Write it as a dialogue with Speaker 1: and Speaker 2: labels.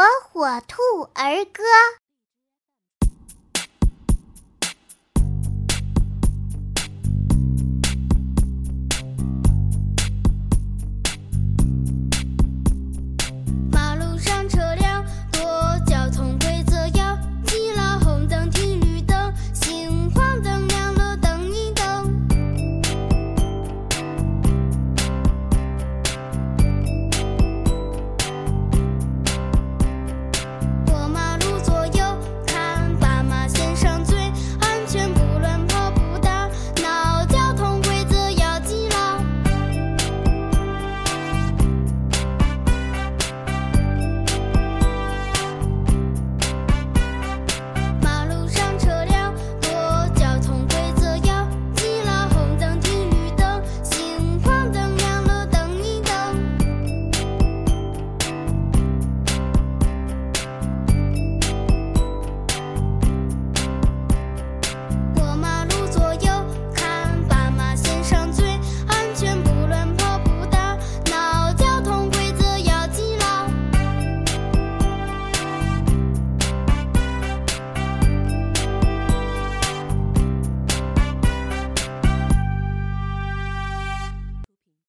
Speaker 1: 火火兔儿歌。